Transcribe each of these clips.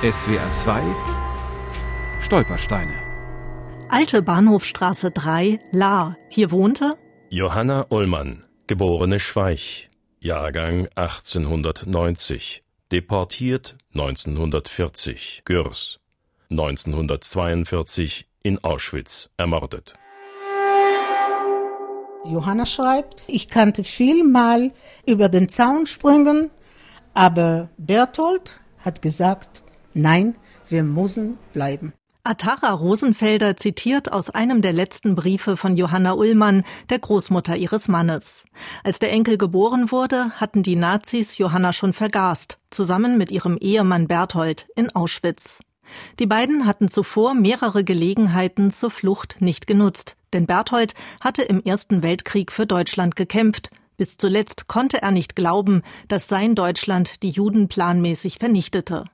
SWR 2 Stolpersteine. Alte Bahnhofstraße 3, Lahr. Hier wohnte Johanna Ullmann, geborene Schweich, Jahrgang 1890, deportiert 1940, Gürs, 1942 in Auschwitz ermordet. Johanna schreibt, ich kannte viel mal über den Zaun springen, aber Berthold hat gesagt, nein, wir müssen bleiben. Atara Rosenfelder zitiert aus einem der letzten Briefe von Johanna Ullmann, der Großmutter ihres Mannes. Als der Enkel geboren wurde, hatten die Nazis Johanna schon vergast, zusammen mit ihrem Ehemann Berthold in Auschwitz. Die beiden hatten zuvor mehrere Gelegenheiten zur Flucht nicht genutzt, denn Berthold hatte im Ersten Weltkrieg für Deutschland gekämpft. Bis zuletzt konnte er nicht glauben, dass sein Deutschland die Juden planmäßig vernichtete.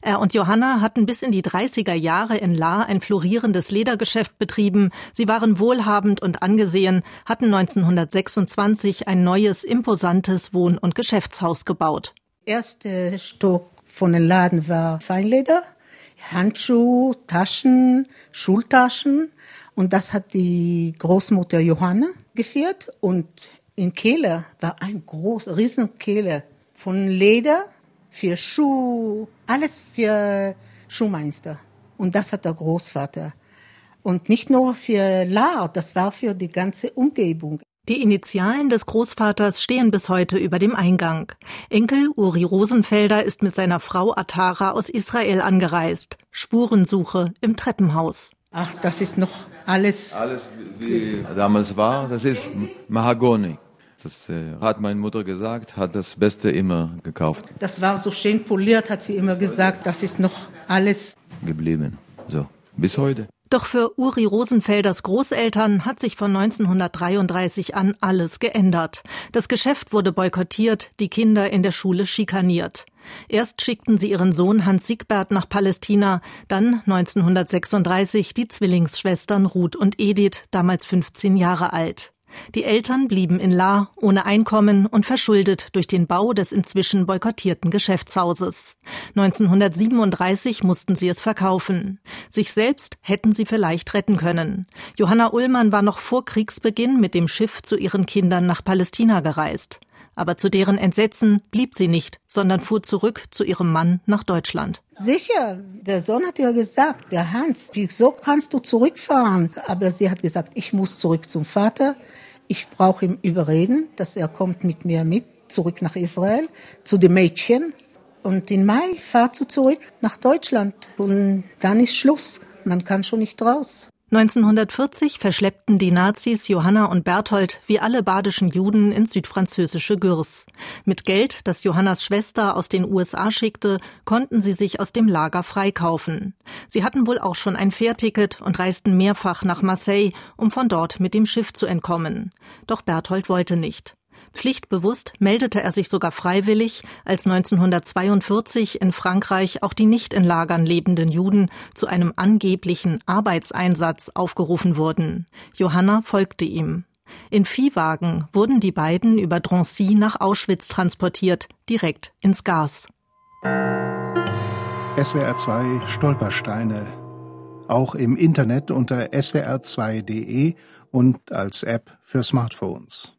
Er und Johanna hatten bis in die 30er Jahre in Lahr ein florierendes Ledergeschäft betrieben. Sie waren wohlhabend und angesehen, hatten 1926 ein neues, imposantes Wohn- und Geschäftshaus gebaut. Erster Stock von dem Laden war Feinleder, Handschuhe, Taschen, Schultaschen. Und das hat die Großmutter Johanna geführt. Und in Kehle war ein groß, riesen Kehle von Leder für Schuh, alles für Schuhmeister. Und das hat der Großvater. Und nicht nur für Lahr, das war für die ganze Umgebung. Die Initialen des Großvaters stehen bis heute über dem Eingang. Enkel Uri Rosenfelder ist mit seiner Frau Atara aus Israel angereist. Spurensuche im Treppenhaus. Ach, das ist noch alles. Alles wie damals war, das ist Mahagoni. Das äh, hat meine Mutter gesagt, hat das Beste immer gekauft. Das war so schön poliert, hat sie immer gesagt. Das ist noch alles geblieben. So, bis heute. Doch für Uri Rosenfelders Großeltern hat sich von 1933 an alles geändert. Das Geschäft wurde boykottiert, die Kinder in der Schule schikaniert. Erst schickten sie ihren Sohn Hans Siegbert nach Palästina, dann 1936 die Zwillingsschwestern Ruth und Edith, damals 15 Jahre alt. Die Eltern blieben in La ohne Einkommen und verschuldet durch den Bau des inzwischen boykottierten Geschäftshauses. 1937 mussten sie es verkaufen. Sich selbst hätten sie vielleicht retten können. Johanna Ullmann war noch vor Kriegsbeginn mit dem Schiff zu ihren Kindern nach Palästina gereist. Aber zu deren Entsetzen blieb sie nicht, sondern fuhr zurück zu ihrem Mann nach Deutschland. Sicher, der Sohn hat ja gesagt, der Hans, wieso kannst du zurückfahren? Aber sie hat gesagt, ich muss zurück zum Vater. Ich brauche ihn überreden, dass er kommt mit mir mit zurück nach Israel zu den Mädchen. Und in Mai fahrt du zurück nach Deutschland und dann ist Schluss. Man kann schon nicht raus. 1940 verschleppten die Nazis Johanna und Berthold wie alle badischen Juden ins südfranzösische Gürs. Mit Geld, das Johannas Schwester aus den USA schickte, konnten sie sich aus dem Lager freikaufen. Sie hatten wohl auch schon ein Fährticket und reisten mehrfach nach Marseille, um von dort mit dem Schiff zu entkommen. Doch Berthold wollte nicht. Pflichtbewusst meldete er sich sogar freiwillig, als 1942 in Frankreich auch die nicht in Lagern lebenden Juden zu einem angeblichen Arbeitseinsatz aufgerufen wurden. Johanna folgte ihm. In Viehwagen wurden die beiden über Drancy nach Auschwitz transportiert, direkt ins Gas. SWR 2 Stolpersteine. Auch im Internet unter swr2.de und als App für Smartphones.